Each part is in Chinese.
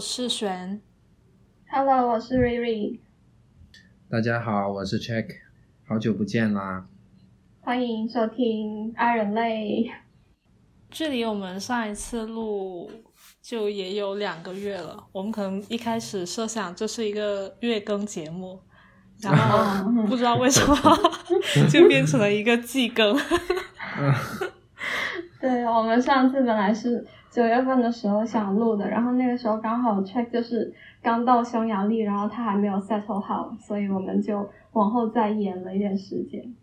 是璇。Hello，我是瑞瑞，大家好，我是 Check，好久不见啦。欢迎收听《爱人类》。距离我们上一次录就也有两个月了。我们可能一开始设想这是一个月更节目，然后不知道为什么 就变成了一个季更。对我们上次本来是九月份的时候想录的，然后那个时候刚好 Check 就是刚到匈牙利，然后他还没有 settle 好，所以我们就往后再延了一点时间。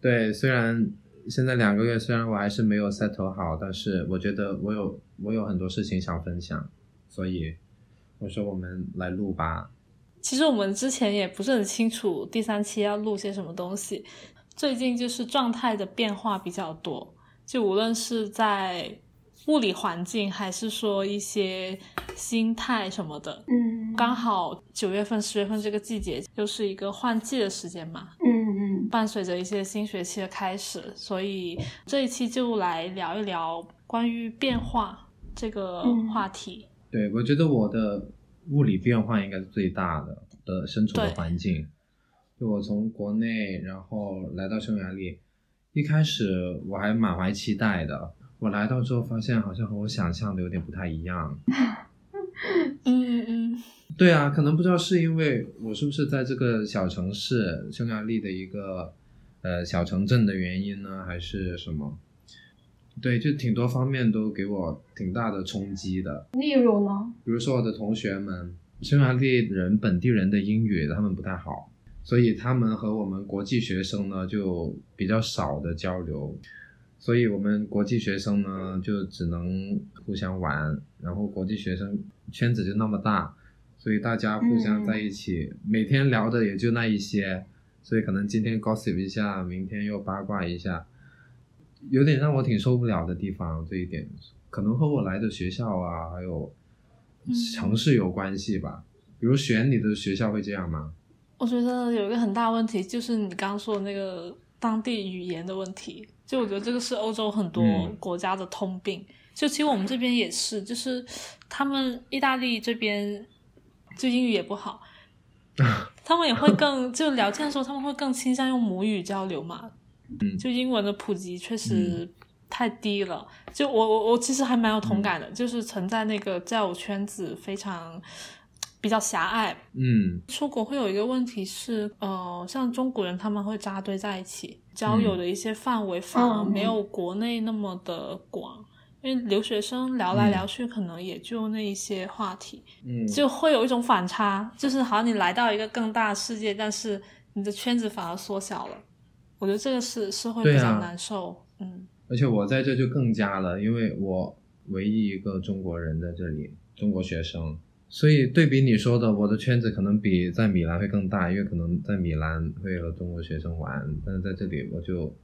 对，虽然现在两个月，虽然我还是没有 settle 好，但是我觉得我有我有很多事情想分享，所以我说我们来录吧。其实我们之前也不是很清楚第三期要录些什么东西，最近就是状态的变化比较多，就无论是在物理环境，还是说一些心态什么的。嗯，刚好九月份、十月份这个季节又是一个换季的时间嘛，嗯嗯伴随着一些新学期的开始，所以这一期就来聊一聊关于变化这个话题。对，我觉得我的物理变化应该是最大的的身处的环境。就我从国内，然后来到匈牙利，一开始我还满怀期待的。我来到之后发现，好像和我想象的有点不太一样。嗯嗯嗯，对啊，可能不知道是因为我是不是在这个小城市匈牙利的一个呃小城镇的原因呢，还是什么？对，就挺多方面都给我挺大的冲击的。例如呢？比如说我的同学们，匈牙利人本地人的英语他们不太好，所以他们和我们国际学生呢就比较少的交流，所以我们国际学生呢就只能互相玩，然后国际学生圈子就那么大，所以大家互相在一起，每天聊的也就那一些，所以可能今天 gossip 一下，明天又八卦一下，有点让我挺受不了的地方，这一点可能和我来的学校啊，还有嗯城市有关系吧。比如选你的学校会这样吗？我觉得有一个很大问题，就是你刚刚说的那个当地语言的问题。就我觉得这个是欧洲很多嗯国家的通病。就其实我们这边也是，就是他们意大利这边就英语也不好，他们也会更就聊天的时候，他们会更倾向用母语交流嘛。嗯就英文的普及确实太低了。就我我我其实还蛮有同感的，就是存在那个交友圈子非常比较狭隘。嗯出国会有一个问题是，呃，像中国人他们会扎堆在一起，交友的一些范围反而嗯没有国内那么的广。因为留学生聊来嗯聊去，可能也就那一些话题，嗯，就会有一种反差，就是好像你来到一个更大的世界，但是你的圈子反而缩小了。我觉得这个是是会比较难受，嗯而且我在这就更加了，因为我唯一一个中国人在这里，中国学生，所以对比你说的，我的圈子可能比在米兰会更大，因为可能在米兰会和中国学生玩，但是在这里我就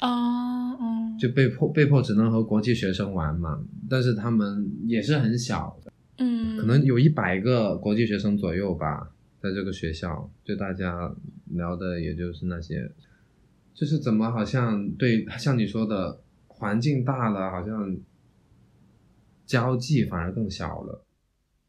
啊嗯就被迫被迫只能和国际学生玩嘛，但是他们也是很小的，嗯，可能有一百个国际学生左右吧，在这个学校，就大家聊的也就是那些，就是怎么好像对像你说的环境大了，好像交际反而更小了。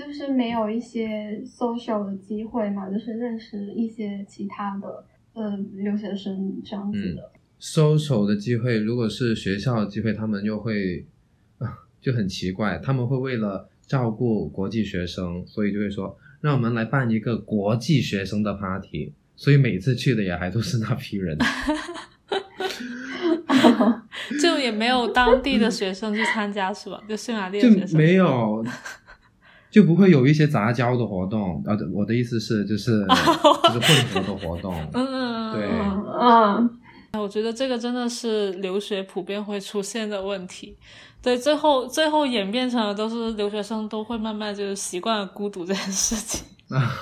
就是没有一些 social 的机会嘛，就是认识一些其他的呃留学生这样子的。social 的机会，如果是学校的机会，他们又会啊就很奇怪，他们会为了照顾国际学生，所以就会说让我们来办一个国际学生的 party，所以每次去的也还都是那批人。就也没有当地的学生去参加是吧？就匈牙利的就学生没有，就不会有一些杂交的活动。啊，我的意思是，就是 就是混合的活动。嗯，对嗯，我觉得这个真的是留学普遍会出现的问题。对，最后最后演变成了都是留学生都会慢慢就是习惯了孤独这件事情，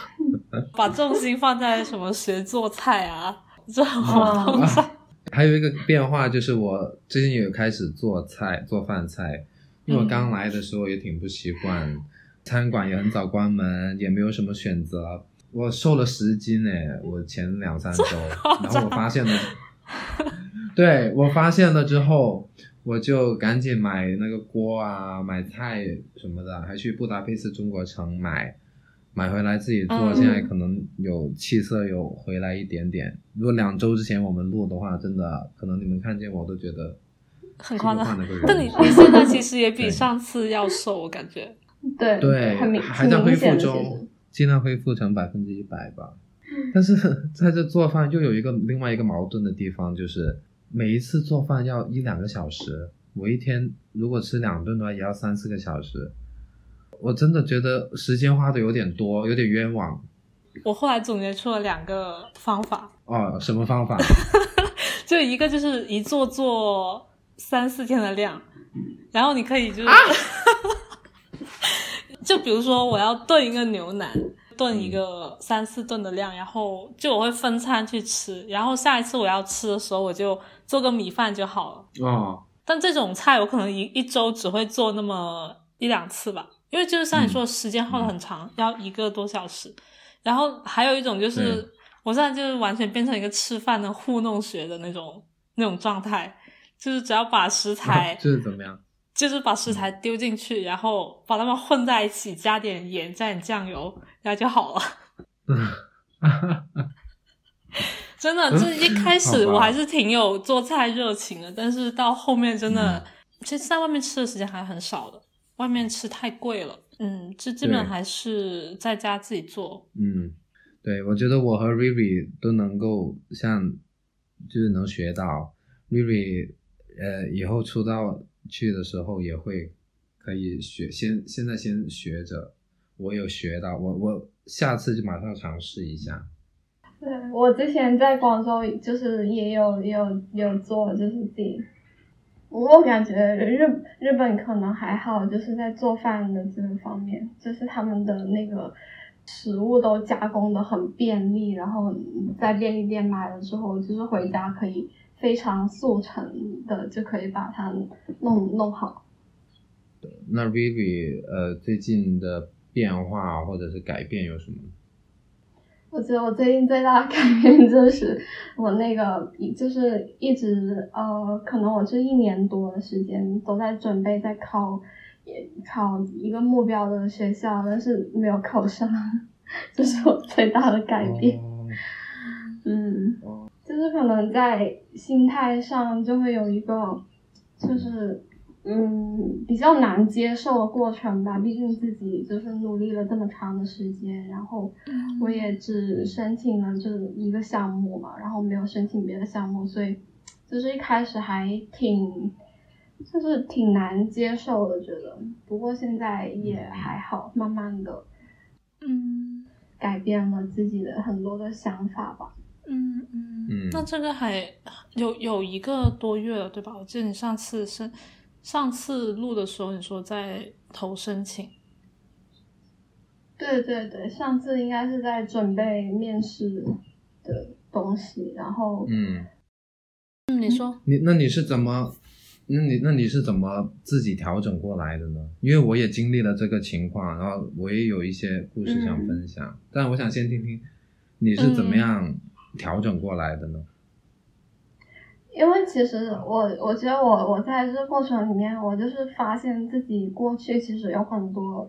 把重心放在什么学做菜啊这种活动上。还有一个变化就是，我最近有开始做菜，做饭菜。因为我刚来的时候也挺不习惯，餐馆也很早关门，也没有什么选择。我瘦了十斤诶，我前两三周，然后我发现了，对我发现了之后，我就赶紧买那个锅啊，买菜什么的，还去布达佩斯中国城买，买回来自己做。嗯现在可能有气色有回来一点点。如果两周之前我们录的话，真的可能你们看见我都觉得很夸张。但你你现在其实也比上次要瘦，我感觉。对对，很还在恢复中，尽量恢复成百分之一百吧。但是在这做饭又有一个另外一个矛盾的地方，就是每一次做饭要一两个小时，我一天如果吃两顿的话，也要三四个小时。我真的觉得时间花的有点多，有点冤枉我后来总结出了两个方法，哦。什么方法？就一个就是一做做三四天的量，然后你可以就是，就比如说我要炖一个牛腩，炖一个三四顿的量，然后就我会分餐去吃，然后下一次我要吃的时候我就做个米饭就好了。哦，但这种菜我可能一一周只会做那么一两次吧，因为就是像你说的时间耗的很长，要一个多小时。然后还有一种就是，我现在就是完全变成一个吃饭的糊弄学的那种那种状态，就是只要把食材，这是怎么样？就是把食材丢进去，然后把它们混在一起，加点盐，加点酱油，然后就好了。真的，这一开始我还是挺有做菜热情的，但是到后面真的，嗯其实在外面吃的时间还很少的，外面吃太贵了。嗯，这基本还是在家自己做。嗯，对，我觉得我和 Riri 都能够像，就是能学到 Riri，呃，以后出道去的时候也会可以学，先现在先学着，我有学到，我我下次就马上尝试一下。对我之前在广州就是也有也有有做，就是自己。我感觉日日本可能还好，就是在做饭的这个方面，就是他们的那个食物都加工的很便利，然后在便利店买了之后，就是回家可以非常速成的就可以把它弄弄好。那 Vivi 呃最近的变化或者是改变有什么？我觉得我最近最大的改变就是 我那个，就是一直呃，可能我这一年多的时间都在准备在考，也考一个目标的学校，但是没有考上，这是我最大的改变。哦嗯哦，就是可能在心态上就会有一个，就是嗯比较难接受的过程吧。毕竟自己就是努力了这么长的时间，然后我也只申请了这一个项目嘛，然后没有申请别的项目，所以就是一开始还挺。就是挺难接受的，觉得。不过现在也还好，慢慢的嗯改变了自己的很多的想法吧。嗯嗯嗯那这个还有有一个多月了，对吧？我记得你上次申上次录的时候，你说在投申请。对对对，上次应该是在准备面试的东西，然后嗯，嗯，你说。你那你是怎么？那你那你是怎么自己调整过来的呢？因为我也经历了这个情况，然后我也有一些故事想分享，但我想先听听你是怎么样调整过来的呢？因为其实我我觉得我我在这个过程里面，我就是发现自己过去其实有很多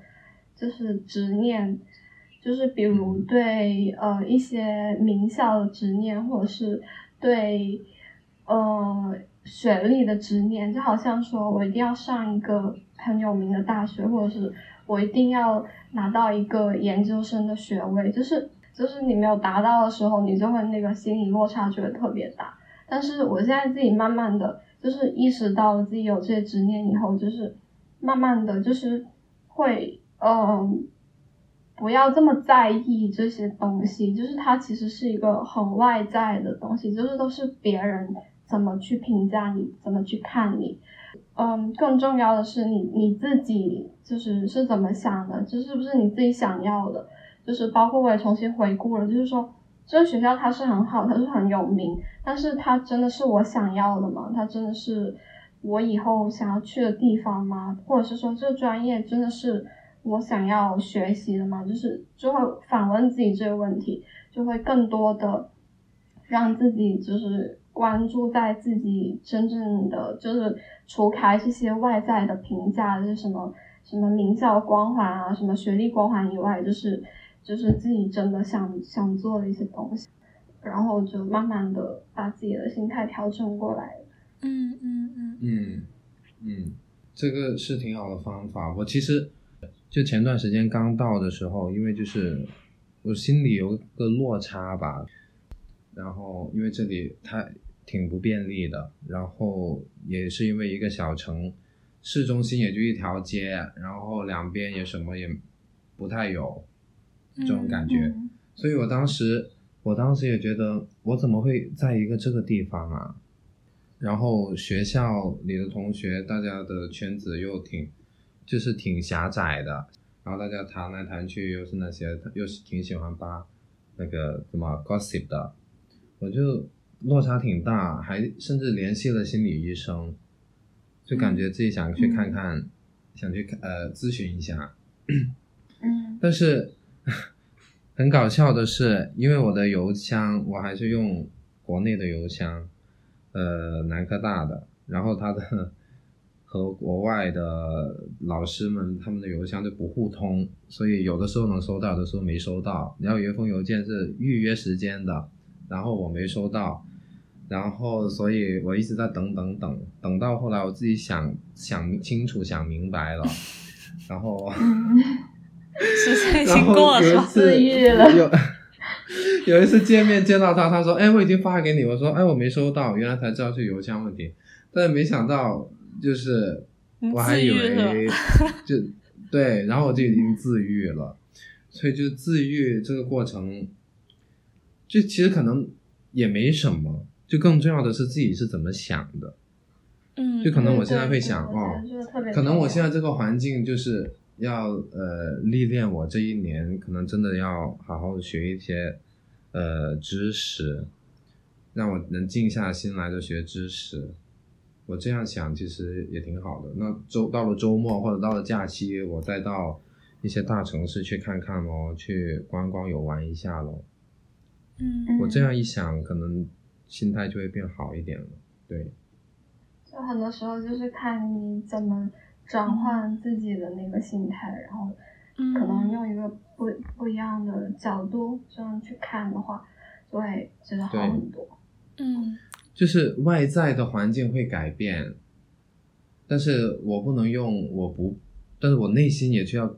就是执念，就是比如对呃一些名校的执念，或者是对呃学历的执念，就好像说我一定要上一个很有名的大学，或者是我一定要拿到一个研究生的学位，就是就是你没有达到的时候，你就会那个心理落差就会特别大。但是我现在自己慢慢的就是意识到自己有这些执念以后，就是慢慢的就是会嗯、不要这么在意这些东西，就是它其实是一个很外在的东西，就是都是别人怎么去评价你，怎么去看你。嗯，更重要的是你你自己就是是怎么想的，这是不是你自己想要的？就是包括我也重新回顾了，就是说这个学校它是很好，它是很有名，但是它真的是我想要的吗？它真的是我以后想要去的地方吗？或者是说这个专业真的是我想要学习的吗？就是就会反问自己这个问题，就会更多的让自己就是关注在自己真正的，就是除开这些外在的评价，就是什么什么名校光环啊，什么学历光环以外，就是就是自己真的想想做的一些东西，然后就慢慢的把自己的心态调整过来。嗯嗯嗯嗯嗯，这个是挺好的方法。我其实就前段时间刚到的时候，因为就是我心里有个落差吧，然后因为这里它。挺不便利的，然后也是因为一个小城，市中心也就一条街，然后两边也什么也不太有这种感觉，所以我当时我当时也觉得我怎么会在一个这个地方啊？然后学校里的同学大家的圈子又挺就是挺狭窄的，然后大家谈来谈去又是那些又是挺喜欢扒那个什么 gossip 的，我就。落差挺大，还甚至联系了心理医生，就感觉自己想去看看，想去看呃咨询一下。嗯，但是很搞笑的是，因为我的邮箱我还是用国内的邮箱，呃南科大的，然后他的和国外的老师们他们的邮箱就不互通，所以有的时候能收到，有的时候没收到。然后有一封邮件是预约时间的，然后我没收到。然后，所以我一直在等等等，等到后来我自己想想清楚、想明白了，然后，时间已经过了，自愈了。有 有一次见面见到他，他说：“哎，我已经发给你。”我说：“哎，我没收到。”原来才知道是邮箱问题，但是没想到就是我还以为 就对，然后我就已经自愈了，所以就自愈这个过程，就其实可能也没什么。就更重要的是自己是怎么想的，嗯，就可能我现在会想哦，可能我现在这个环境就是要呃历练我这一年，可能真的要好好的学一些呃知识，让我能静下心来的学知识。我这样想其实也挺好的。那周到了周末或者到了假期，我再到一些大城市去看看咯，去观光游玩一下咯。嗯，我这样一想，可能。心态就会变好一点了，对。就很多时候就是看你怎么转换自己的那个心态，然后可能用一个不不一样的角度这样去看的话，就会觉得好很多。嗯，就是外在的环境会改变，但是我不能用我不，但是我内心也需要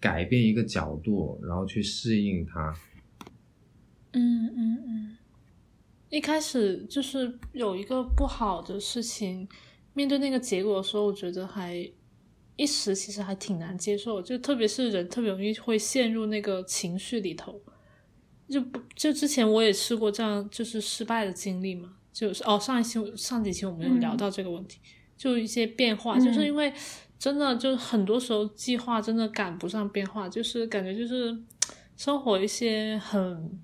改变一个角度，然后去适应它。嗯嗯嗯。一开始就是有一个不好的事情，面对那个结果的时候，我觉得还一时其实还挺难接受，就特别是人特别容易会陷入那个情绪里头。就不就之前我也试过这样，就是失败的经历嘛，就是哦上一期上几期我们有聊到这个问题，就一些变化，就是因为真的就很多时候计划真的赶不上变化，就是感觉就是生活一些很。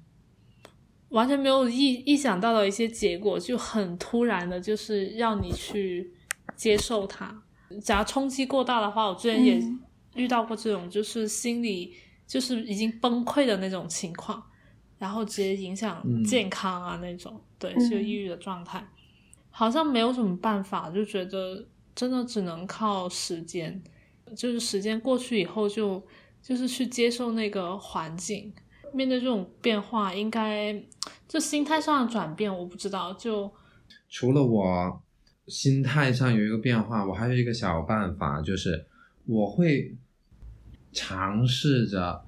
完全没有意意想到的一些结果，就很突然的，就是让你去接受它。假如冲击过大的话，我之前也遇到过这种，就是心理就是已经崩溃的那种情况，然后直接影响健康啊那种，对，是抑郁的状态。好像没有什么办法，就觉得真的只能靠时间，就是时间过去以后，就就是去接受那个环境。面对这种变化，应该就心态上的转变，我不知道。就除了我心态上有一个变化，我还有一个小办法，就是我会尝试着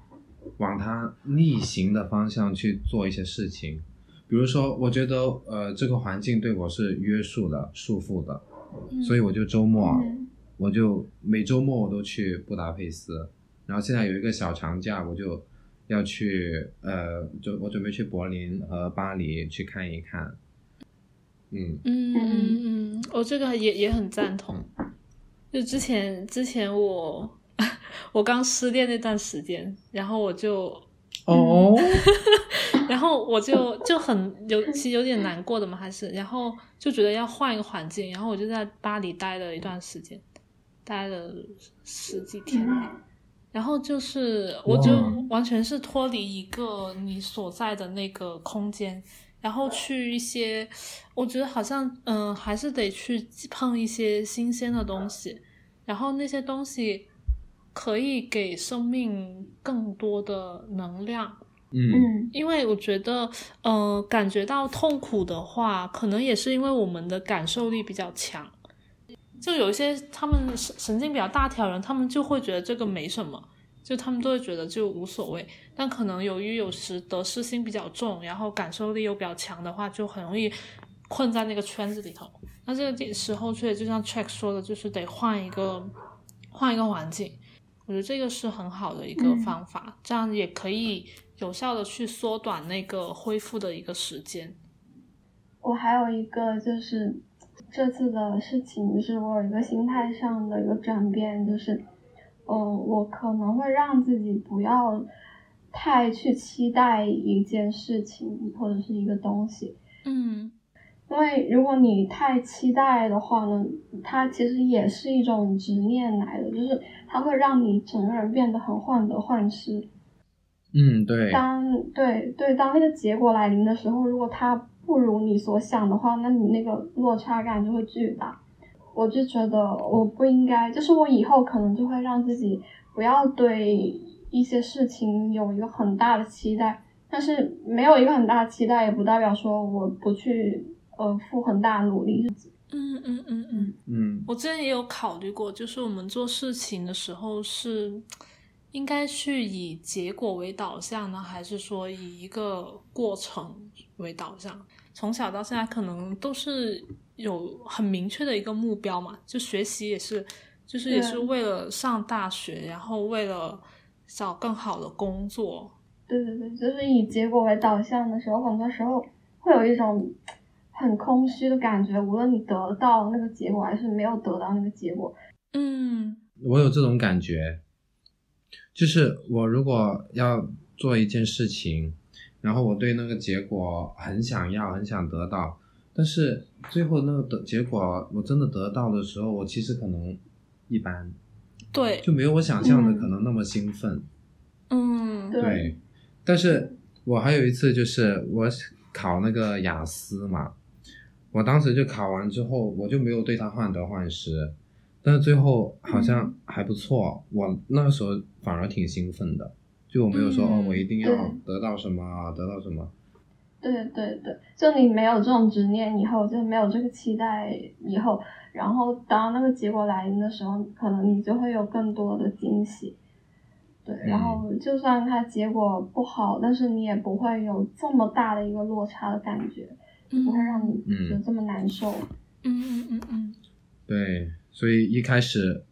往它逆行的方向去做一些事情。比如说，我觉得呃这个环境对我是约束的、束缚的，所以我就周末，我就每周末我都去布达佩斯。然后现在有一个小长假，我就。要去呃，就我准备去柏林和巴黎去看一看，嗯。嗯嗯嗯，我这个也也很赞同。就之前之前我 我刚失恋那段时间，然后我就哦，然后我就就很有其实有点难过的嘛，还是然后就觉得要换一个环境，然后我就在巴黎待了一段时间，待了十几天。然后就是，我就完全是脱离一个你所在的那个空间，然后去一些，我觉得好像嗯、呃还是得去碰一些新鲜的东西，然后那些东西可以给生命更多的能量。嗯嗯因为我觉得，呃，感觉到痛苦的话，可能也是因为我们的感受力比较强。就有一些他们神神经比较大条人，他们就会觉得这个没什么，就他们都会觉得就无所谓。但可能由于有时得失心比较重，然后感受力又比较强的话，就很容易困在那个圈子里头。那这个时候，确实就像 Check 说的，就是得换一个换一个环境。我觉得这个是很好的一个嗯方法，这样也可以有效的去缩短那个恢复的一个时间。我还有一个就是这次的事情，就是我有一个心态上的一个转变，就是，嗯，我可能会让自己不要太去期待一件事情或者是一个东西，嗯因为如果你太期待的话呢，它其实也是一种执念来的，就是它会让你整个人变得很患得患失。嗯，对，当对对，当那个结果来临的时候，如果它不如你所想的话，那你那个落差感就会巨大。我就觉得我不应该，就是我以后可能就会让自己不要对一些事情有一个很大的期待，但是没有一个很大的期待，也不代表说我不去呃付很大的努力。嗯嗯嗯嗯，嗯我之前也有考虑过，就是我们做事情的时候是应该去以结果为导向呢，还是说以一个过程为导向？从小到现在，可能都是有很明确的一个目标嘛，就学习也是，就是也是为了上大学，然后为了找更好的工作。对对对，就是以结果为导向的时候，很多时候会有一种很空虚的感觉，无论你得到那个结果还是没有得到那个结果。嗯我有这种感觉，就是我如果要做一件事情，然后我对那个结果很想要，很想得到，但是最后那个得结果我真的得到的时候，我其实可能一般，对，就没有我想象的嗯可能那么兴奋。嗯对。对，但是我还有一次就是我考那个雅思嘛，我当时就考完之后，我就没有对它患得患失，但是最后好像还不错，我那个时候反而挺兴奋的，就我没有说、嗯哦，我一定要得到什么，得到什么，对对对，就你没有这种执念以后，就没有这个期待以后，然后当那个结果来临的时候，可能你就会有更多的惊喜。对，然后就算它结果不好，但是你也不会有这么大的一个落差的感觉，嗯不会让你嗯。觉得这么难受。嗯嗯嗯嗯。对，所以一开始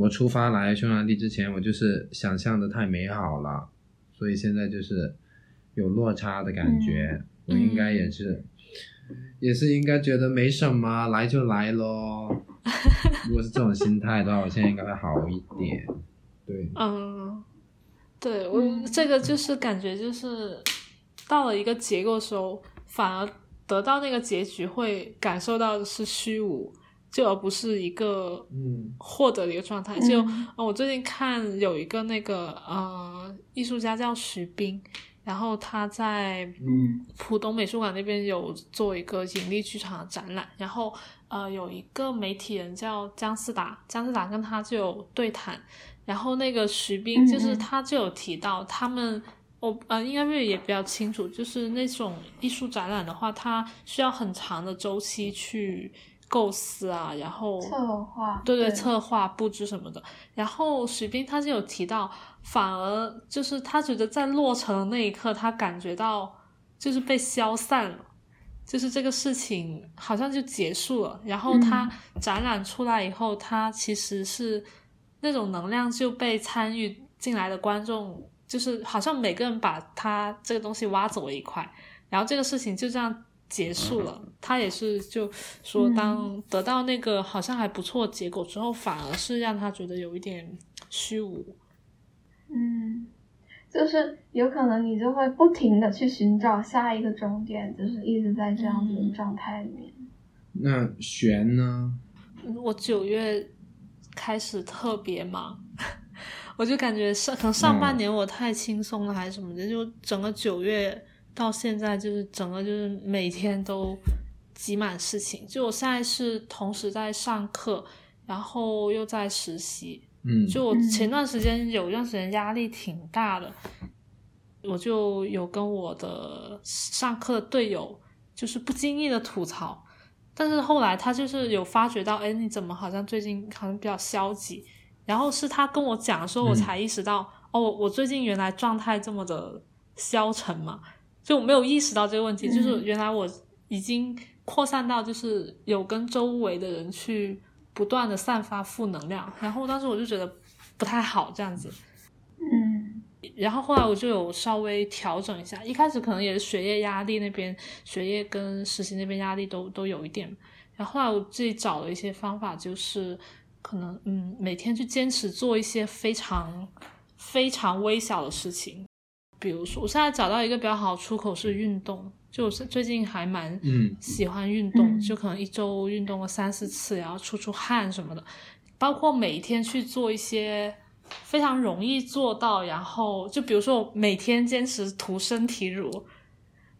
我出发来匈牙利之前，我就是想象的太美好了，所以现在就是有落差的感觉。我应该也是，也是应该觉得没什么，来就来咯。如果是这种心态的话，我现在应该会好一点。对，嗯，对我、嗯这个就是感觉就是到了一个结构的时候，反而得到那个结局会感受到的是虚无，就而不是一个嗯。获得的一个状态。就、嗯呃我最近看有一个那个呃艺术家叫徐冰，然后他在嗯。浦东美术馆那边有做一个引力剧场的展览，然后呃有一个媒体人叫姜思达，姜思达跟他就有对谈，然后那个徐冰嗯就是嗯。他就有提到他们。我呃，应该瑞也比较清楚，就是那种艺术展览的话，它需要很长的周期去构思啊，然后策划，对对，对策划布置什么的。然后徐冰他是有提到，反而就是他觉得在落成的那一刻，他感觉到就是被消散了，就是这个事情好像就结束了。然后他展览出来以后，他其实是那种能量就被参与进来的观众，就是好像每个人把他这个东西挖走了一块，然后这个事情就这样结束了。他也是就说，嗯当得到那个好像还不错结果之后，反而是让他觉得有一点虚无。嗯，就是有可能你就会不停的去寻找下一个终点，就是一直在这样子的状态里面。那璇呢？我九月开始特别忙，我就感觉上可能上半年我太轻松了还是什么的，就整个九月到现在就是整个就是每天都挤满事情。就我现在是同时在上课，然后又在实习。嗯，就我前段时间有一段时间压力挺大的，我就有跟我的上课的队友就是不经意的吐槽，但是后来他就是有发觉到，哎，你怎么好像最近好像比较消极？然后是他跟我讲的时候，我才意识到，哦，我最近原来状态这么的消沉嘛，就我没有意识到这个问题，就是原来我已经扩散到就是有跟周围的人去。不断的散发负能量，然后当时我就觉得不太好这样子，嗯，然后后来我就有稍微调整一下，一开始可能也是学业压力那边，学业跟实习那边压力都都有一点，然后后来我自己找了一些方法，就是可能嗯每天去坚持做一些非常非常微小的事情，比如说我现在找到一个比较好出口是运动。就是最近还蛮喜欢运动，就可能一周运动个三四次，然后出出汗什么的。包括每天去做一些非常容易做到，然后就比如说我每天坚持涂身体乳，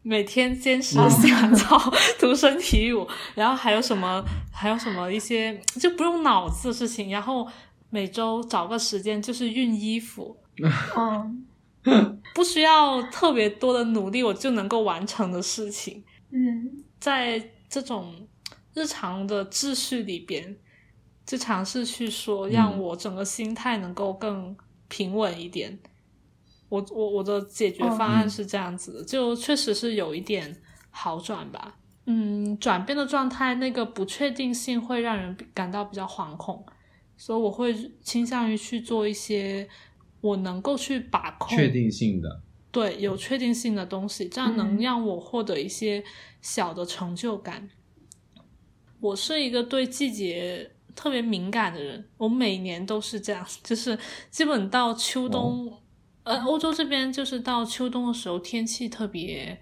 每天坚持洗完澡 涂身体乳，然后还有什么还有什么一些就不用脑子的事情，然后每周找个时间就是熨衣服。嗯。不需要特别多的努力，我就能够完成的事情。嗯，在这种日常的秩序里边，就尝试去说，让我整个心态能够更平稳一点。我我我的解决方案是这样子的，就确实是有一点好转吧。嗯，转变的状态，那个不确定性会让人感到比较惶恐，所以我会倾向于去做一些。我能够去把控确定性的，对，有确定性的东西，这样能让我获得一些小的成就感。我是一个对季节特别敏感的人，我每年都是这样，就是基本到秋冬，呃，欧洲这边就是到秋冬的时候，天气特别，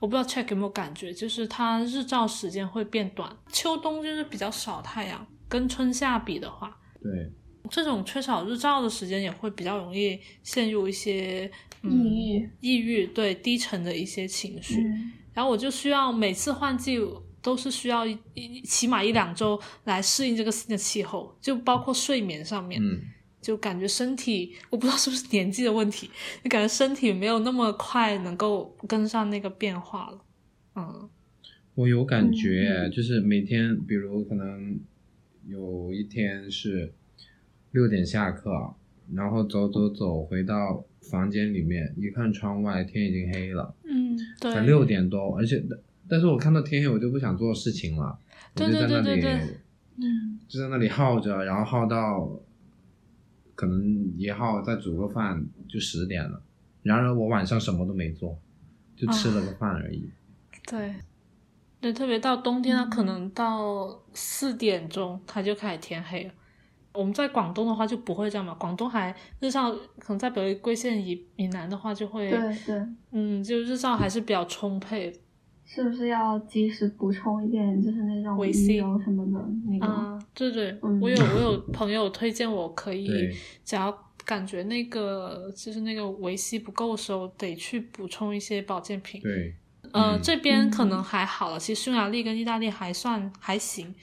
我不知道 check 有没有感觉，就是它日照时间会变短，秋冬就是比较少太阳，跟春夏比的话，对。这种缺少日照的时间也会比较容易陷入一些抑郁，抑郁对低沉的一些情绪。然后我就需要每次换季都是需要一起码一两周来适应这个新的气候，就包括睡眠上面，就感觉身体我不知道是不是年纪的问题，就感觉身体没有那么快能够跟上那个变化了。嗯，我有感觉，就是每天，比如可能有一天是。六点下课，然后走走走回到房间里面，一看窗外天已经黑了，嗯，对，才六点多，而且但是我看到天黑，我就不想做事情了，我就在那里，嗯，就在那里耗着，然后耗到可能一耗再煮个饭就十点了，然而我晚上什么都没做，就吃了个饭而已，对，对，特别到冬天，它可能到四点钟它就开始天黑了。我们在广东的话就不会这样嘛，广东还日照可能在北回归线以以南的话就会，对对，嗯，就日照还是比较充沛。是不是要及时补充一点，就是那种维 C 什么的那个？啊，对对，我有我有朋友推荐我可以，只要感觉那个就是那个维 C 不够的时候，得去补充一些保健品。对，呃，这边可能还好了，其实匈牙利跟意大利还算还行。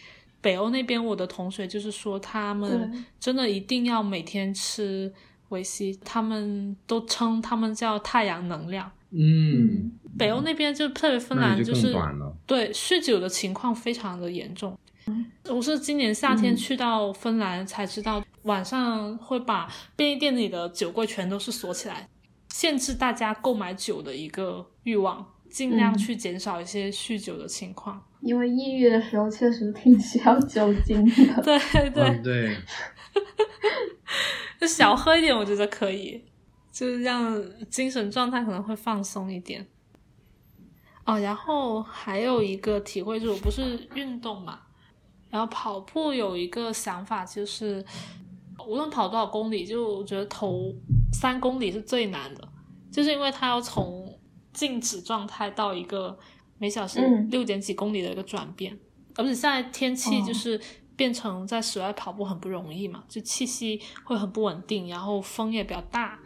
北欧那边，我的同学就是说，他们真的一定要每天吃维 C，他们都称他们叫太阳能量。嗯，北欧那边就特别芬兰，就是对酗酒的情况非常的严重。我是今年夏天去到芬兰才知道，晚上会把便利店里的酒柜全都是锁起来，限制大家购买酒的一个欲望，尽量去减少一些酗酒的情况。因为抑郁的时候确实挺需要酒精的，对 对对，就小喝一点，我觉得可以，就是让精神状态可能会放松一点。哦，然后还有一个体会就是，我不是运动嘛，然后跑步有一个想法就是，无论跑多少公里，就我觉得头三公里是最难的，就是因为它要从静止状态到一个。每小时六点几公里的一个转变，而且现在天气就是变成在室外跑步很不容易嘛，就气息会很不稳定，然后风也比较大。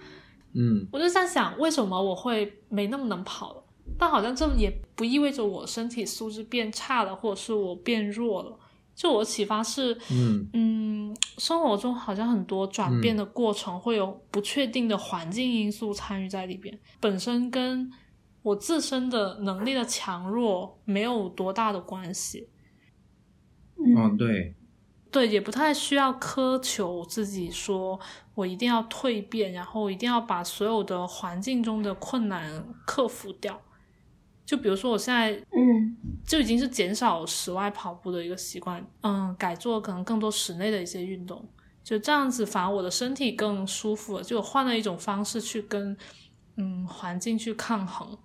嗯，我就在想，为什么我会没那么能跑了？但好像这也不意味着我身体素质变差了，或者是我变弱了。就我启发是，嗯嗯，生活中好像很多转变的过程会有不确定的环境因素参与在里边，本身跟我自身的能力的强弱没有多大的关系。嗯，对，对，也不太需要苛求自己，说我一定要蜕变，然后一定要把所有的环境中的困难克服掉。就比如说，我现在嗯，就已经是减少室外跑步的一个习惯，嗯，改做可能更多室内的一些运动，就这样子，反而我的身体更舒服了。就我换了一种方式去跟嗯环境去抗衡，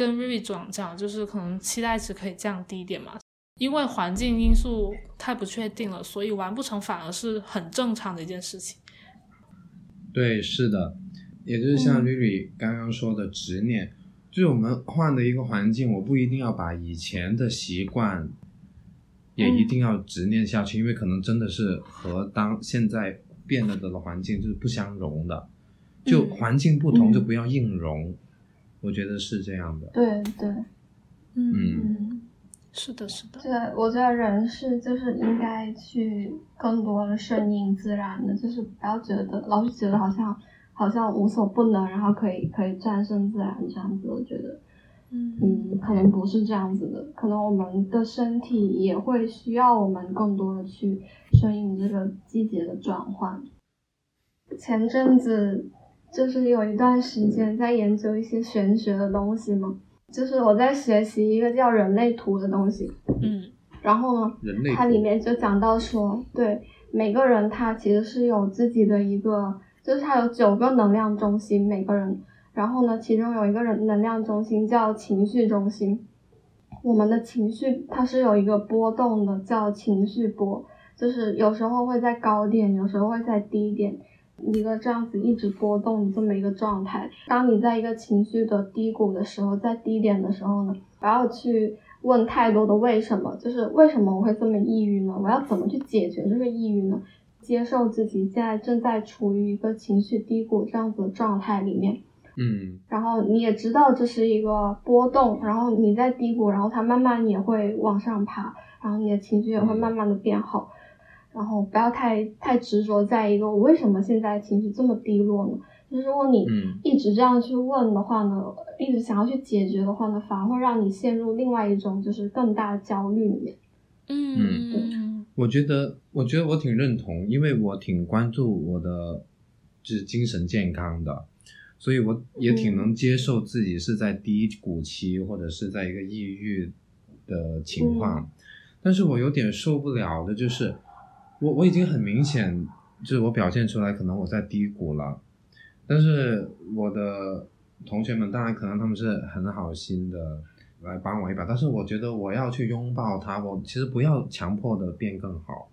跟瑞瑞讲讲，就是可能期待值可以降低一点嘛，因为环境因素太不确定了，所以完不成反而是很正常的一件事情。对，是的，也就是像瑞瑞刚刚说的执念。就是我们换的一个环境，我不一定要把以前的习惯也一定要执念下去，因为可能真的是和当现在变了的环境就是不相容的。就环境不同，就不要硬融，我觉得是这样的。对对，嗯嗯，是的，是的。对，我觉得人是就是应该去更多的顺应自然的，就是不要觉得老是觉得好像。好像无所不能，然后可以可以战胜自然这样子，我觉得，嗯嗯，可能不是这样子的，可能我们的身体也会需要我们更多的去顺应这个季节的转换。前阵子就是有一段时间在研究一些玄学的东西嘛，就是我在学习一个叫人类图的东西，嗯，然后呢，它里面就讲到说，对每个人他其实是有自己的一个。就是他有九个能量中心，每个人，然后呢，其中有一个人能量中心叫情绪中心。我们的情绪它是有一个波动的，叫情绪波，就是有时候会在高点，有时候会在低点，一个这样子一直波动的这么一个状态。当你在一个情绪的低谷的时候，在低点的时候呢，不要去问太多的为什么，就是为什么我会这么抑郁呢？我要怎么去解决这个抑郁呢？接受自己现在正在处于一个情绪低谷这样子的状态里面，嗯，然后你也知道这是一个波动，然后你在低谷，然后它慢慢也会往上爬，然后你的情绪也会慢慢的变好，然后不要太太执着在一个我为什么现在情绪这么低落呢？就是如果你一直这样去问的话呢，一直想要去解决的话呢，反而会让你陷入另外一种就是更大的焦虑里面。嗯，对。我觉得，我觉得我挺认同，因为我挺关注我的就是精神健康的，所以我也挺能接受自己是在低谷期或者是在一个抑郁的情况。但是我有点受不了的就是，我我已经很明显就是我表现出来，可能我在低谷了，但是我的同学们当然可能他们是很好心的。来帮我一把，但是我觉得我要去拥抱他，我其实不要强迫的变更好，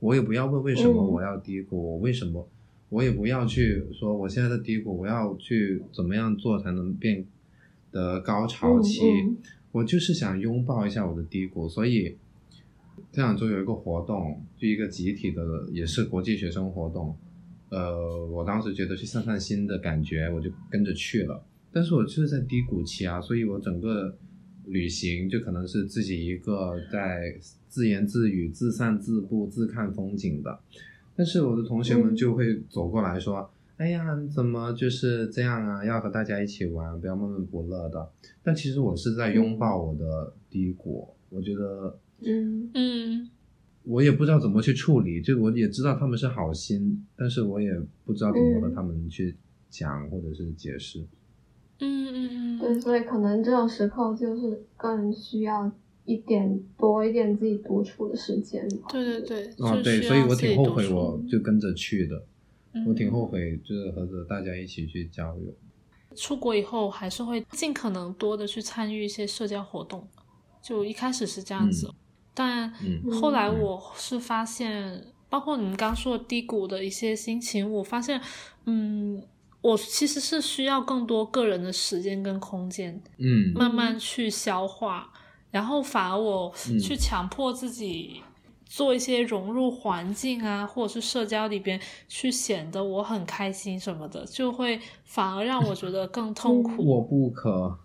我也不要问为什么我要低谷，我为什么，我也不要去说我现在的低谷，我要去怎么样做才能变得高潮期，我就是想拥抱一下我的低谷，所以这两周有一个活动，就一个集体的，也是国际学生活动，呃，我当时觉得去散散心的感觉，我就跟着去了，但是我就是在低谷期啊，所以我整个。旅行就可能是自己一个在自言自语、自散自步、自看风景的，但是我的同学们就会走过来说：“哎呀，怎么就是这样啊？要和大家一起玩，不要闷闷不乐的。”但其实我是在拥抱我的低谷，我觉得，嗯嗯，我也不知道怎么去处理，就我也知道他们是好心，但是我也不知道怎么和他们去讲或者是解释。嗯嗯嗯，对，所以可能这种时刻就是更需要一点多一点自己独处的时间。对对对，啊对，所以我挺后悔，我就跟着去的。我挺后悔，就是和着大家一起去交流。出国以后还是会尽可能多的去参与一些社交活动，就一开始是这样子，但后来我是发现，包括你们刚说的低谷的一些心情，我发现，嗯。我其实是需要更多个人的时间跟空间，嗯，慢慢去消化，然后反而我去强迫自己做一些融入环境啊，或者是社交里边去显得我很开心什么的，就会反而让我觉得更 痛苦。我不可，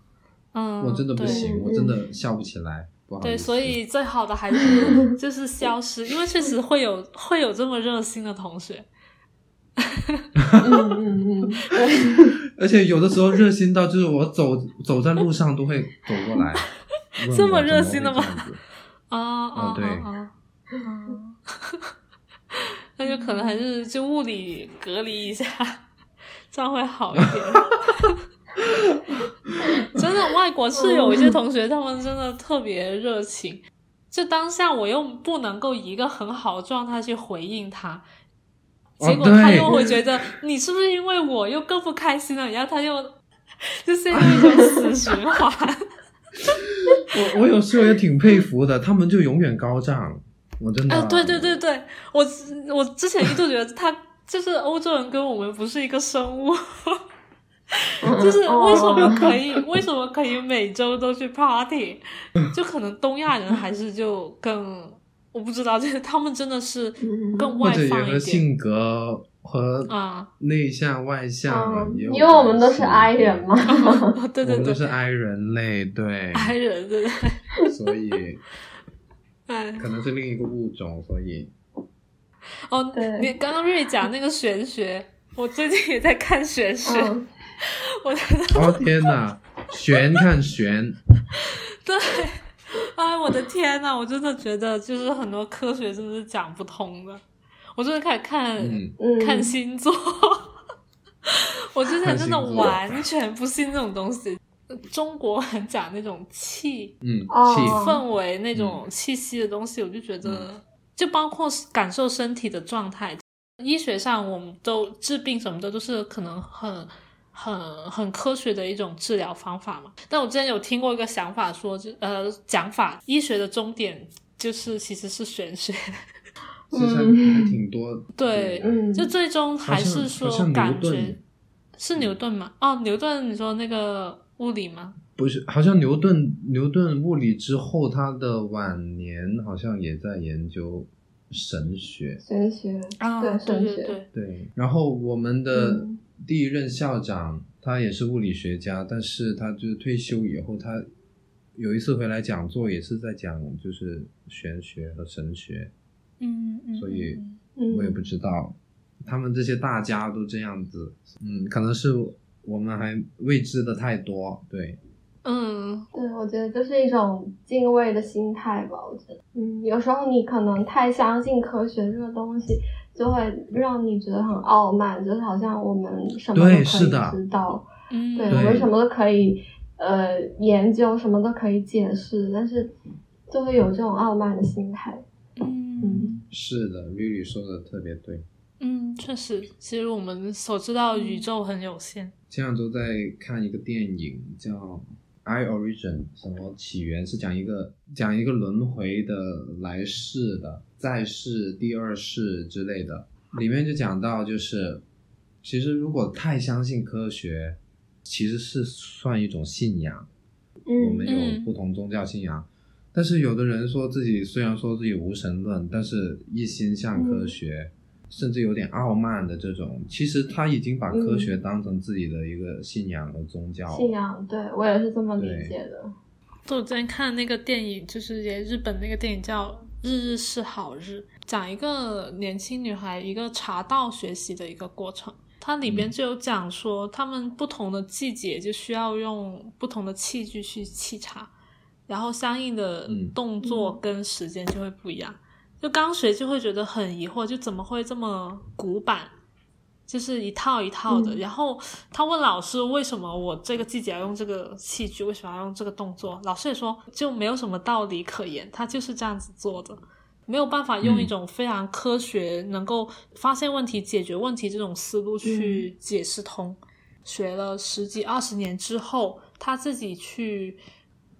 嗯，我真的不行，嗯我真的笑不起来，对，所以最好的还是 就是消失，因为确实会有会有这么热心的同学。嗯嗯嗯，对，而且有的时候热心到就是我走走在路上都会走过来，这么热心的吗啊啊对啊那就可能还是就物理隔离一下，这样会好一点。真的，外国是有一些同学，他们真的特别热情。就当下我又不能够以一个很好的状态去回应他，哦结果他对又会觉得你是不是因为我又更不开心了？然后他又 就陷入一种死循环。我我有时候也挺佩服的，他们就永远高涨，我真的。啊，对对对对，我我之前一度觉得他就是欧洲人跟我们不是一个生物，就是为什么可以为什么可以每周都去 party，就可能东亚人还是就更我不知道，就是他们真的是更外放一点。性格和啊，内向外向嗯，也有因为我们都是 I 人嘛，对对对我们都是 I 人类，对，I 人对对，所以 哎。可能是另一个物种，所以。哦，你刚刚瑞讲那个玄学，我最近也在看玄学，嗯，我觉得哦天哪，悬看悬，对，哎，我的天呐，我真的觉得就是很多科学真的是讲不通的。我真的开始看、嗯，嗯看星座，我之前真的完全不信这种东西。中国很讲那种气嗯，氛围、那种气息的东西，我就觉得，就包括感受身体的状态。医学上，我们都治病什么的都是可能很。很很科学的一种治疗方法嘛，但我之前有听过一个想法说，就呃讲法，医学的终点就是其实是玄学，其实还还挺多，对嗯，就最终还是说像感觉是牛顿吗？哦，牛顿，你说那个物理吗？不是，好像牛顿牛顿物理之后，他的晚年好像也在研究神学，神学，啊，对对神学，对对，对，然后我们的嗯第一任校长他也是物理学家，但是他就是退休以后，他有一次回来讲座，也是在讲就是玄学和神学，嗯嗯，所以我也不知道，他们这些大家都这样子，嗯，可能是我们还未知的太多，对，嗯。对，我觉得就是一种敬畏的心态吧。我觉得，嗯，有时候你可能太相信科学这个东西，就会让你觉得很傲慢，就是好像我们什么都可以知道，嗯，对，我们什么都可以呃研究，什么都可以解释，但是就会有这种傲慢的心态。嗯是的，Lily 说的特别对。嗯，确实，其实我们所知道宇宙很有限。前两周在看一个电影叫《I Origin》，什么起源是讲一个讲一个轮回的来世的再世、第二世之类的，里面就讲到就是，其实如果太相信科学，其实是算一种信仰。我们嗯。有不同宗教信仰，但是有的人说自己虽然说自己无神论，但是一心向科学，甚至有点傲慢的这种，其实他已经把科学当成自己的一个信仰和宗教了。信仰，对我也是这么理解的。就我之前看那个电影，就是也日本那个电影叫《日日是好日》，讲一个年轻女孩一个茶道学习的一个过程。它里边就有讲说，他们不同的季节就需要用不同的器具去沏茶，然后相应的嗯动作跟时间就会不一样。就刚学就会觉得很疑惑，就怎么会这么古板？就是一套一套的。嗯然后他问老师为什么我这个季节要用这个器具，为什么要用这个动作？老师也说就没有什么道理可言，他就是这样子做的，没有办法用一种非常科学、能够发现问题、解决问题这种思路去解释通。学了十几二十年之后，他自己去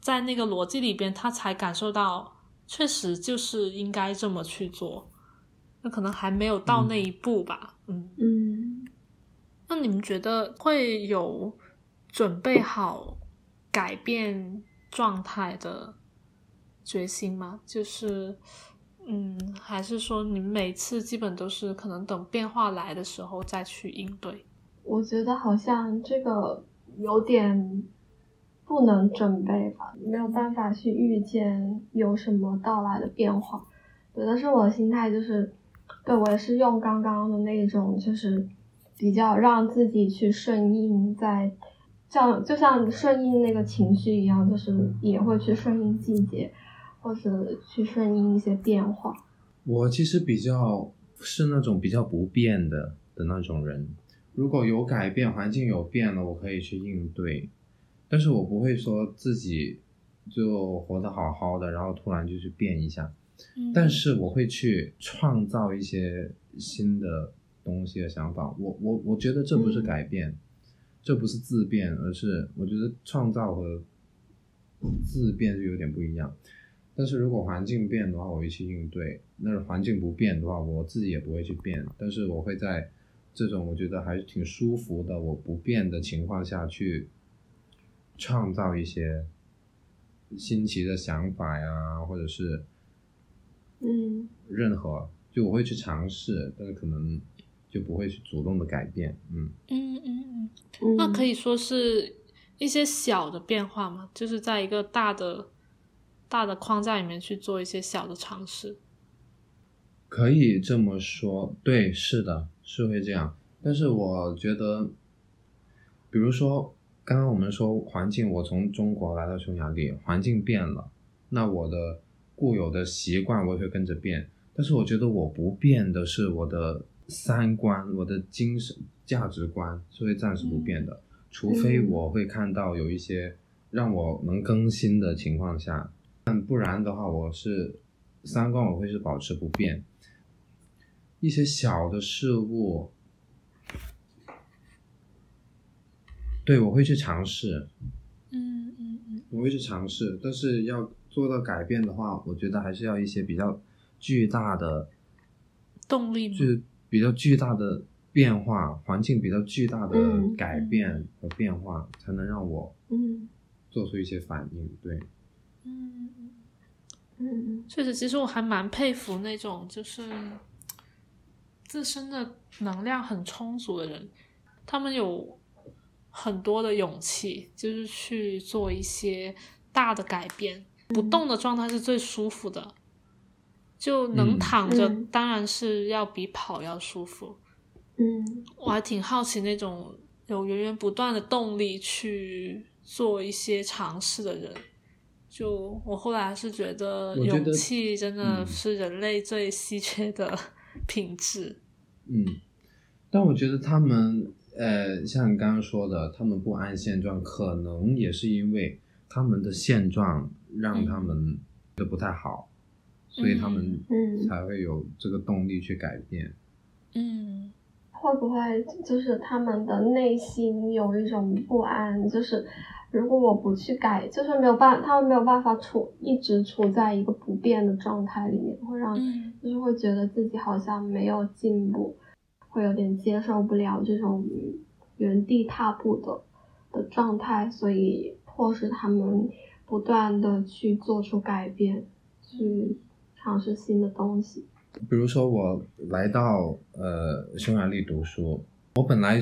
在那个逻辑里边，他才感受到，确实就是应该这么去做。那可能还没有到那一步吧，嗯嗯，那你们觉得会有准备好改变状态的决心吗？就是，嗯，还是说你们每次基本都是可能等变化来的时候再去应对？我觉得好像这个有点不能准备吧，没有办法去预见有什么到来的变化。对，但是我的心态就是，对我也是用刚刚的那种，就是比较让自己去顺应在，像就像顺应那个情绪一样，就是也会去顺应季节，或者去顺应一些变化。我其实比较是那种比较不变的的那种人，如果有改变，环境有变了，我可以去应对，但是我不会说自己就活得好好的，然后突然就去变一下。嗯但是我会去创造一些新的东西的想法。我我我觉得这不是改变，这不是自变，而是我觉得创造和自变是有点不一样。但是如果环境变的话，我会去应对；那环境不变的话，我自己也不会去变。但是我会在这种我觉得还是挺舒服的，我不变的情况下去创造一些新奇的想法呀，或者是嗯任何，就我会去尝试，但是可能就不会去主动的改变。嗯，嗯嗯那可以说是一些小的变化嘛，就是在一个大的大的框架里面去做一些小的尝试。可以这么说，对，是的，是会这样。但是我觉得，比如说刚刚我们说环境，我从中国来到匈牙利，环境变了，那我的固有的习惯我也会跟着变。但是我觉得我不变的是我的三观，我的精神价值观是会暂时不变的，除非我会看到有一些让我能更新的情况下，但不然的话，我是三观我会是保持不变。一些小的事物，对我会去尝试，嗯嗯嗯。我会去尝试，但是要做到改变的话，我觉得还是要一些比较巨大的，动力嘛就是比较巨大的变化，环境比较巨大的嗯改变和变化，才能让我嗯。做出一些反应。对，嗯。嗯。嗯。确实，其实我还蛮佩服那种就是自身的能量很充足的人，他们有很多的勇气，就是去做一些大的改变。不动的状态是最舒服的，就能嗯躺着，嗯当然是要比跑要舒服。嗯我还挺好奇那种有源源不断的动力去做一些尝试的人。就我后来还是觉得勇气真的嗯是人类最稀缺的 品质。嗯，但我觉得他们，呃，像你刚刚说的，他们不安现状，可能也是因为他们的现状让他们觉得不太好，所以他们嗯才会有这个动力去改变。嗯会不会就是他们的内心有一种不安？就是如果我不去改，就是没有办，他们没有办法处一直处在一个不变的状态里面，会让嗯就是会觉得自己好像没有进步，会有点接受不了这种原地踏步的的状态，所以迫使他们不断的去做出改变，去尝试新的东西。比如说我来到呃匈牙利读书，我本来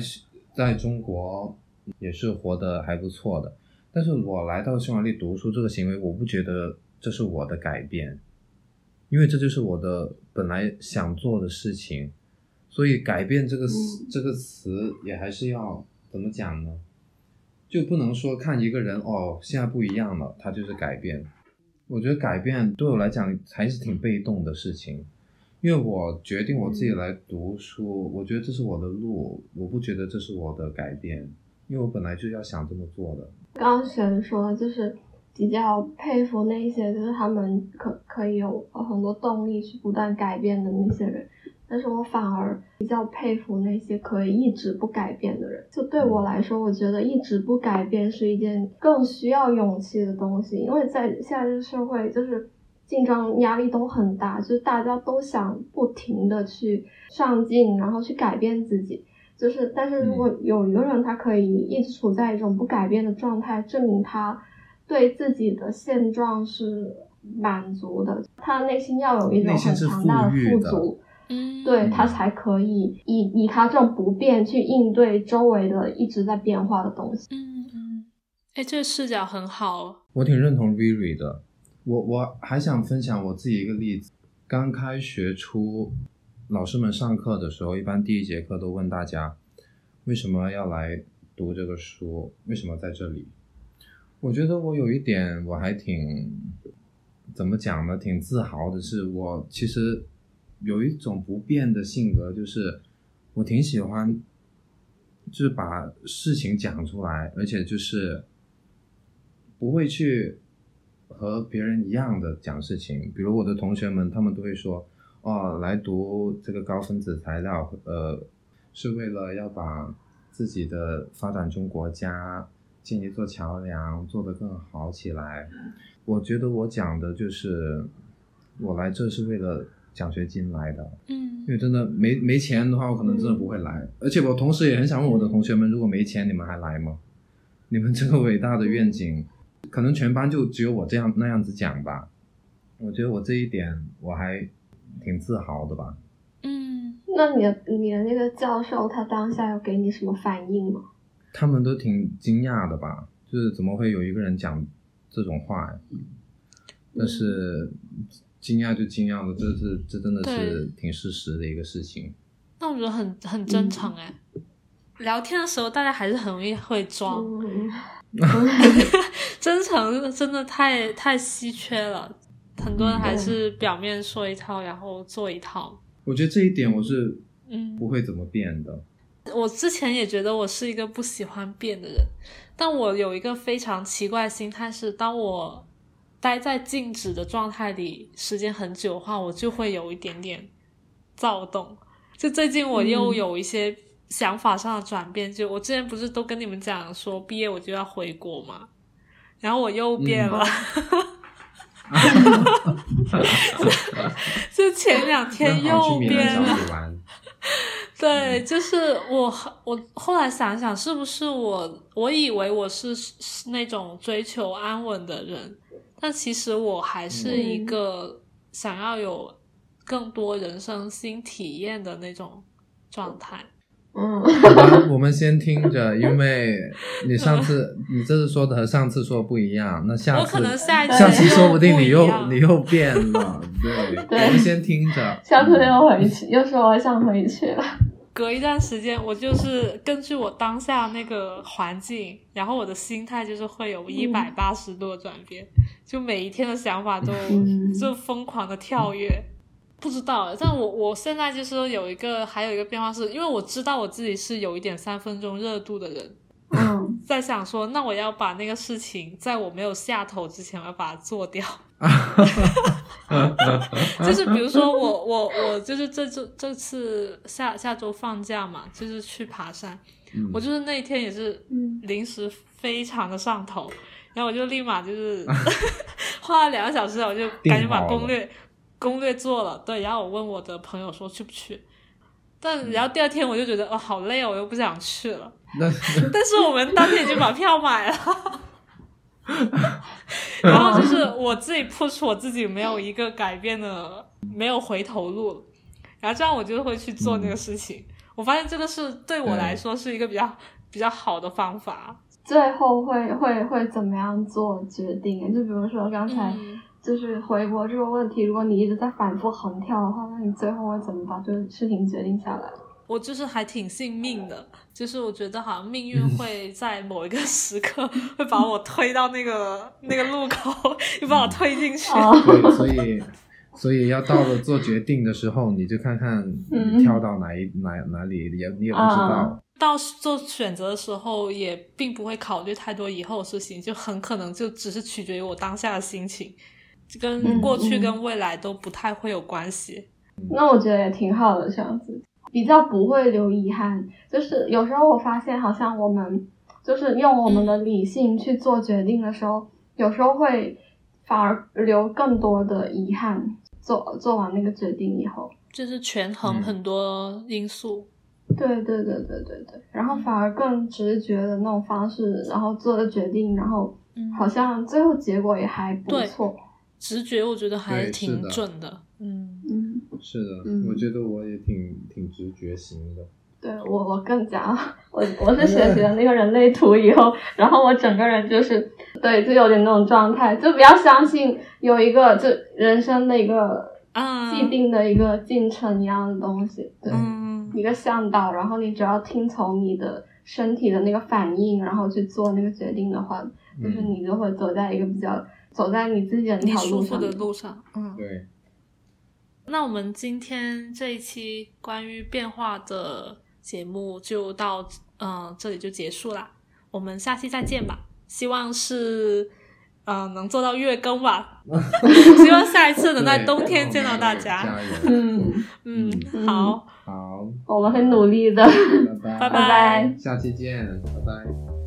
在中国也是活得还不错的，但是我来到匈牙利读书这个行为，我不觉得这是我的改变，因为这就是我的本来想做的事情，所以改变这个词、嗯这个词也还是要怎么讲呢？就不能说看一个人哦，现在不一样了，他就是改变。我觉得改变对我来讲还是挺被动的事情，因为我决定我自己来读书，我觉得这是我的路，我不觉得这是我的改变，因为我本来就要想这么做的。刚刚璇说，就是比较佩服那些，就是他们可可以有很多动力去不断改变的那些人，但是我反而比较佩服那些可以一直不改变的人。就对我来说，我觉得一直不改变是一件更需要勇气的东西，因为在现在这个社会，就是竞争压力都很大，就是大家都想不停的去上进，然后去改变自己。就是，但是如果有一个人他可以一直处在一种不改变的状态，证明他对自己的现状是满足的，他内心要有一种很强大的富足，嗯，对他才可以以以他这种不变去应对周围的一直在变化的东西。嗯嗯哎，这个视角很好。我挺认同 Viri 的。我我还想分享我自己一个例子。刚开学初，老师们上课的时候，一般第一节课都问大家为什么要来读这个书，为什么在这里。我觉得我有一点我还挺怎么讲呢？挺自豪的是，我其实有一种不变的性格，就是我挺喜欢，就是把事情讲出来，而且就是不会去和别人一样的讲事情。比如我的同学们，他们都会说：“哦，来读这个高分子材料，呃，是为了要把自己的发展中国家。”建一座桥梁，做得更好起来。我觉得我讲的就是，我来这是为了奖学金来的。嗯，因为真的没没钱的话，我可能真的不会来。而且我同时也很想问我的同学们，如果没钱，你们还来吗？你们这个伟大的愿景，可能全班就只有我这样那样子讲吧。我觉得我这一点我还挺自豪的吧。嗯，那你的你的那个教授，他当下有给你什么反应吗？他们都挺惊讶的吧？就是怎么会有一个人讲这种话？但是惊讶就惊讶了，这是这真的是挺事实的一个事情。那我觉得很很真诚哎。聊天的时候，大家还是很容易会装，真诚真的太太稀缺了。很多人还是表面说一套，然后做一套。我觉得这一点我是嗯不会怎么变的。我之前也觉得我是一个不喜欢变的人，但我有一个非常奇怪的心态是，当我待在静止的状态里时间很久的话，我就会有一点点躁动。就最近我又有一些想法上的转变，就我之前不是都跟你们讲说毕业我就要回国嘛，然后我又变了，就前两天又变了。对，就是我，我后来想想，是不是我？我以为我是那种追求安稳的人，但其实我还是一个想要有更多人生新体验的那种状态。嗯，好吧，我们先听着，因为你上次你这次说的和上次说的不一样，那下次我可能下一下期说不定你又又你又变了，对，对我们先听着。下次又回去，又说我想回去了。隔一段时间，我就是根据我当下那个环境，然后我的心态就是会有一百八十度的转变，就每一天的想法都嗯。就疯狂的跳跃。不知道，但我我现在就是有一个还有一个变化是，因为我知道我自己是有一点三分钟热度的人，嗯。在想说，那我要把那个事情在我没有下头之前，我要把它做掉。就是比如说我 我我就是这周这次下下周放假嘛，就是去爬山，嗯。我就是那一天也是嗯。临时非常的上头，然后我就立马就是 花了两个小时，我就赶紧把攻略攻略做了，对，然后我问我的朋友说去不去，但然后第二天我就觉得哦好累哦，我又不想去了，那但是我们当天已经把票买了。然后 就是我自己 push 我自己，没有一个改变的，没有回头路，然后这样我就会去做那个事情。我发现这个是对我来说是一个比较比较好的方法。最后会会会怎么样做决定？就比如说刚才嗯就是回国这个问题，如果你一直在反复横跳的话，那你最后会怎么把这个事情决定下来？我就是还挺信命的，就是我觉得好像命运会在某一个时刻会把我推到那个 那个路口，又把我推进去。哦对，所以所以要到了做决定的时候，你就看看嗯你跳到哪一哪哪里，也你也不知道啊。到做选择的时候，也并不会考虑太多以后的事情，就很可能就只是取决于我当下的心情，跟嗯过去嗯跟未来都不太会有关系。那我觉得也挺好的，这样子比较不会留遗憾。就是有时候我发现，好像我们就是用我们的理性去做决定的时候，有时候会反而留更多的遗憾。做做完那个决定以后，就是权衡嗯很多因素。对对对对对对，然后反而更直觉的那种方式，然后做的决定，然后嗯好像最后结果也还不错。直觉我觉得还挺的准的。嗯，嗯，是的，嗯我觉得我也挺挺直觉型的。对我我更加 我我我是学习了那个人类图以后，然后我整个人就是对，就有点那种状态，就比较相信有一个就人生的一个啊，既定的一个进程一样的东西，对，嗯一个向导，然后你只要听从你的身体的那个反应，然后去做那个决定的话，就是嗯，你就会走在一个比较走在你自己的那你条舒服的路上面。路上，嗯。对，那我们今天这一期关于变化的节目就到嗯、呃这里就结束啦，我们下期再见吧。希望是呃能做到月更吧，希望下一次能在冬天见到大家。嗯，嗯，嗯好，好，我们很努力的。拜拜，拜拜拜下期见，拜拜。